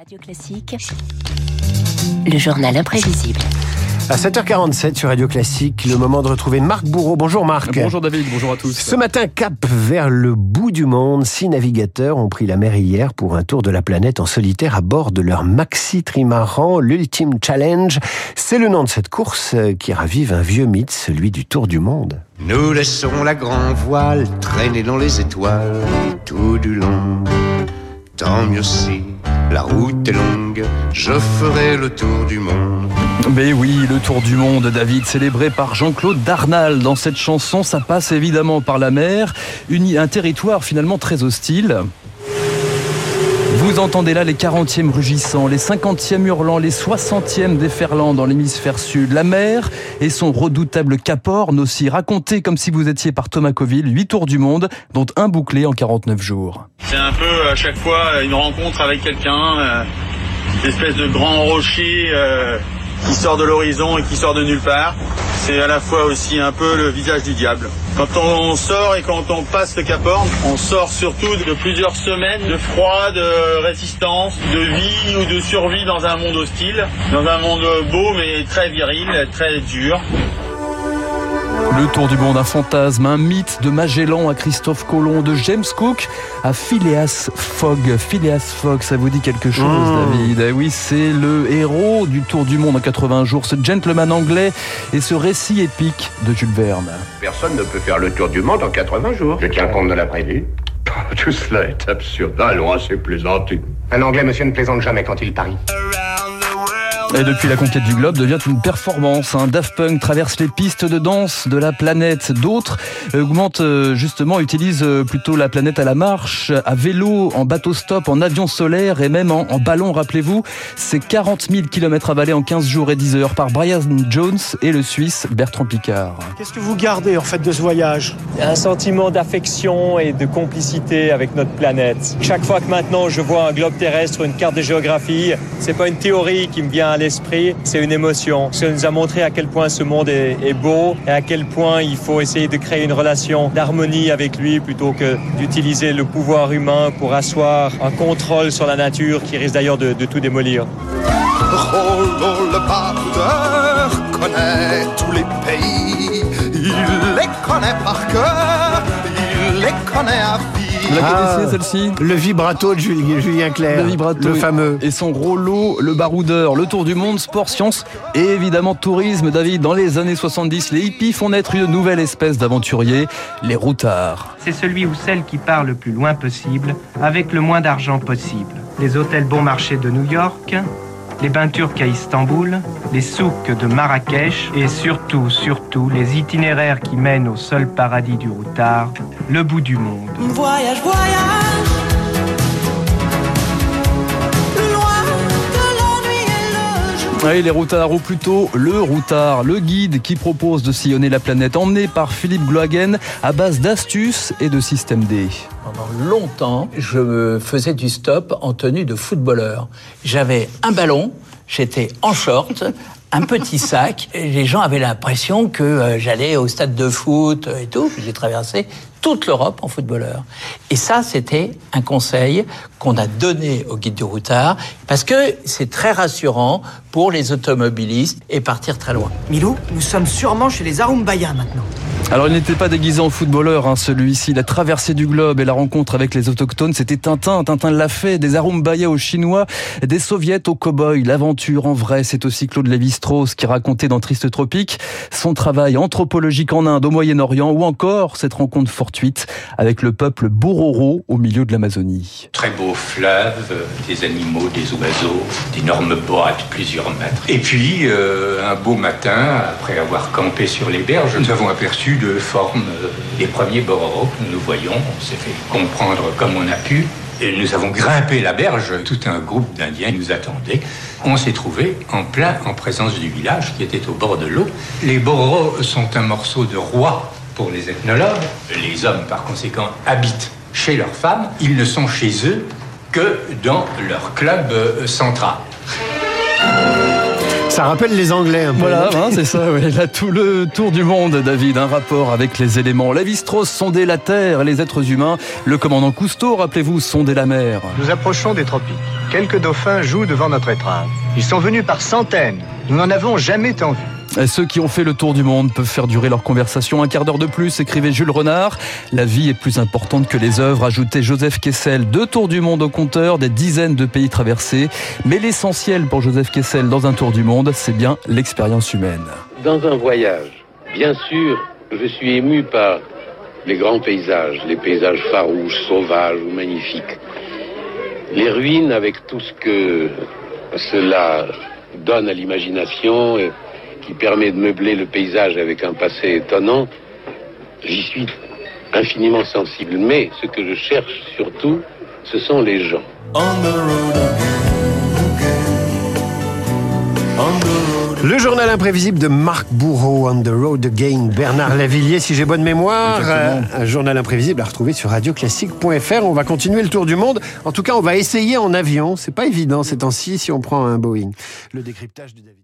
Radio Classique, le journal imprévisible. À 7h47 sur Radio Classique, le moment de retrouver Marc Bourreau. Bonjour Marc. Bonjour David, bonjour à tous. Ce matin, cap vers le bout du monde. Six navigateurs ont pris la mer hier pour un tour de la planète en solitaire à bord de leur maxi trimaran, l'Ultime Challenge. C'est le nom de cette course qui ravive un vieux mythe, celui du tour du monde. Nous laissons la grand voile traîner dans les étoiles tout du long. Tant mieux si la route est longue, je ferai le tour du monde. Mais oui, le tour du monde, David, célébré par Jean-Claude Darnal. Dans cette chanson, ça passe évidemment par la mer, un territoire finalement très hostile. Vous entendez là les 40e rugissants, les 50e hurlants, les 60e déferlants dans l'hémisphère sud. La mer et son redoutable Cap Horn aussi, raconté comme si vous étiez par Thomas Coville, 8 tours du monde, dont un bouclé en 49 jours. C'est un peu à chaque fois une rencontre avec quelqu'un, euh, une espèce de grand rocher euh, qui sort de l'horizon et qui sort de nulle part. C'est à la fois aussi un peu le visage du diable. Quand on sort et quand on passe le Cap Horn, on sort surtout de plusieurs semaines de froid, de résistance, de vie ou de survie dans un monde hostile, dans un monde beau mais très viril, très dur. Le tour du monde, un fantasme, un mythe de Magellan à Christophe Colomb, de James Cook à Phileas Fogg. Phileas Fogg, ça vous dit quelque chose, mmh. David eh Oui, c'est le héros du tour du monde en 80 jours, ce gentleman anglais et ce récit épique de Jules Verne. Personne ne peut faire le tour du monde en 80 jours. Je tiens compte de la prévu. Tout cela est absurde. Allons, assez plaisanter. Un Anglais, monsieur, ne plaisante jamais quand il parie. Et depuis la conquête du globe devient une performance. Un Daft Punk traverse les pistes de danse de la planète. D'autres augmentent euh, justement, utilisent euh, plutôt la planète à la marche, à vélo, en bateau stop, en avion solaire et même en, ballon. Rappelez-vous, c'est 40 000 km avalés en 15 jours et 10 heures par Brian Jones et le Suisse Bertrand Picard. Qu'est-ce que vous gardez en fait de ce voyage? Un sentiment d'affection et de complicité avec notre planète. Chaque fois que maintenant je vois un globe terrestre, une carte de géographie, c'est pas une théorie qui me vient à l'esprit, c'est une émotion. Ça nous a montré à quel point ce monde est, beau et à quel point il faut essayer de créer une relation d'harmonie avec lui plutôt que d'utiliser le pouvoir humain pour asseoir un contrôle sur la nature qui risque d'ailleurs de, tout démolir. Le connaît tous les pays, il les connaît par cœur, il les connaît à vie. Vous la connaissez ah, celle-ci Le vibrato de Julien Clerc. Le vibrato. Le fameux. Et son rouleau, le baroudeur, le tour du monde, sport, science et évidemment tourisme, David. Dans les années 70, les hippies font naître une nouvelle espèce d'aventuriers, les routards. C'est celui ou celle qui part le plus loin possible, avec le moins d'argent possible. Les hôtels bon marché de New York, les bains turcs à Istanbul, les souks de Marrakech et surtout, surtout, les itinéraires qui mènent au seul paradis du routard, le bout du monde. Voyage, voyage Oui, les routards, ou plutôt le routard, le guide qui propose de sillonner la planète, emmené par Philippe Glohagen à base d'astuces et de système D. Pendant longtemps, je faisais du stop en tenue de footballeur. J'avais un ballon, j'étais en short, un petit sac. Et les gens avaient l'impression que euh, j'allais au stade de foot et tout. J'ai traversé toute l'Europe en footballeur. Et ça, c'était un conseil qu'on a donné au guide du routard parce que c'est très rassurant pour les automobilistes et partir très loin. Milou, nous sommes sûrement chez les Arumbaya maintenant. Alors il n'était pas déguisé en footballeur, hein, celui-ci. La traversée du globe et la rencontre avec les autochtones, c'était Tintin. Tintin l'a fait. Des Arumbaya aux Chinois, des Soviets aux cow-boys. L'aventure en vrai, c'est aussi Claude Lévi-Strauss qui racontait dans Triste Tropique son travail anthropologique en Inde, au Moyen-Orient, ou encore cette rencontre fortuite avec le peuple Bororo au milieu de l'Amazonie. Très beau fleuve, des animaux, des oiseaux, d'énormes bois de plusieurs mètres. Et puis, euh, un beau matin, après avoir campé sur les berges, nous avons aperçu de forme euh, des premiers Bororo que nous voyons. On s'est fait comprendre comme on a pu. Et nous avons grimpé la berge, tout un groupe d'Indiens nous attendait. On s'est trouvé en plein en présence du village qui était au bord de l'eau. Les Bororo sont un morceau de roi pour les ethnologues. Les hommes, par conséquent, habitent chez leurs femmes. Ils ne sont chez eux que dans leur club euh, central. Ça rappelle les Anglais un peu. Voilà, hein, c'est ça, oui. Là, tout le tour du monde, David, un rapport avec les éléments. La strauss sondait la Terre, les êtres humains. Le commandant Cousteau, rappelez-vous, sondait la mer. Nous approchons des tropiques. quelques dauphins jouent devant notre étrave. Ils sont venus par centaines. Nous n'en avons jamais tant vu. Ceux qui ont fait le tour du monde peuvent faire durer leur conversation un quart d'heure de plus, écrivait Jules Renard. La vie est plus importante que les œuvres, ajoutait Joseph Kessel. Deux tours du monde au compteur, des dizaines de pays traversés. Mais l'essentiel pour Joseph Kessel dans un tour du monde, c'est bien l'expérience humaine. Dans un voyage, bien sûr, je suis ému par les grands paysages, les paysages farouches, sauvages ou magnifiques. Les ruines avec tout ce que cela donne à l'imagination qui permet de meubler le paysage avec un passé étonnant, j'y suis infiniment sensible. Mais ce que je cherche surtout, ce sont les gens. Le journal imprévisible de Marc Bourreau, On the Road Again, Bernard Lavillier, si j'ai bonne mémoire. Euh, un journal imprévisible à retrouver sur radioclassique.fr. On va continuer le tour du monde. En tout cas, on va essayer en avion. C'est pas évident ces temps-ci si on prend un Boeing. Le décryptage de David.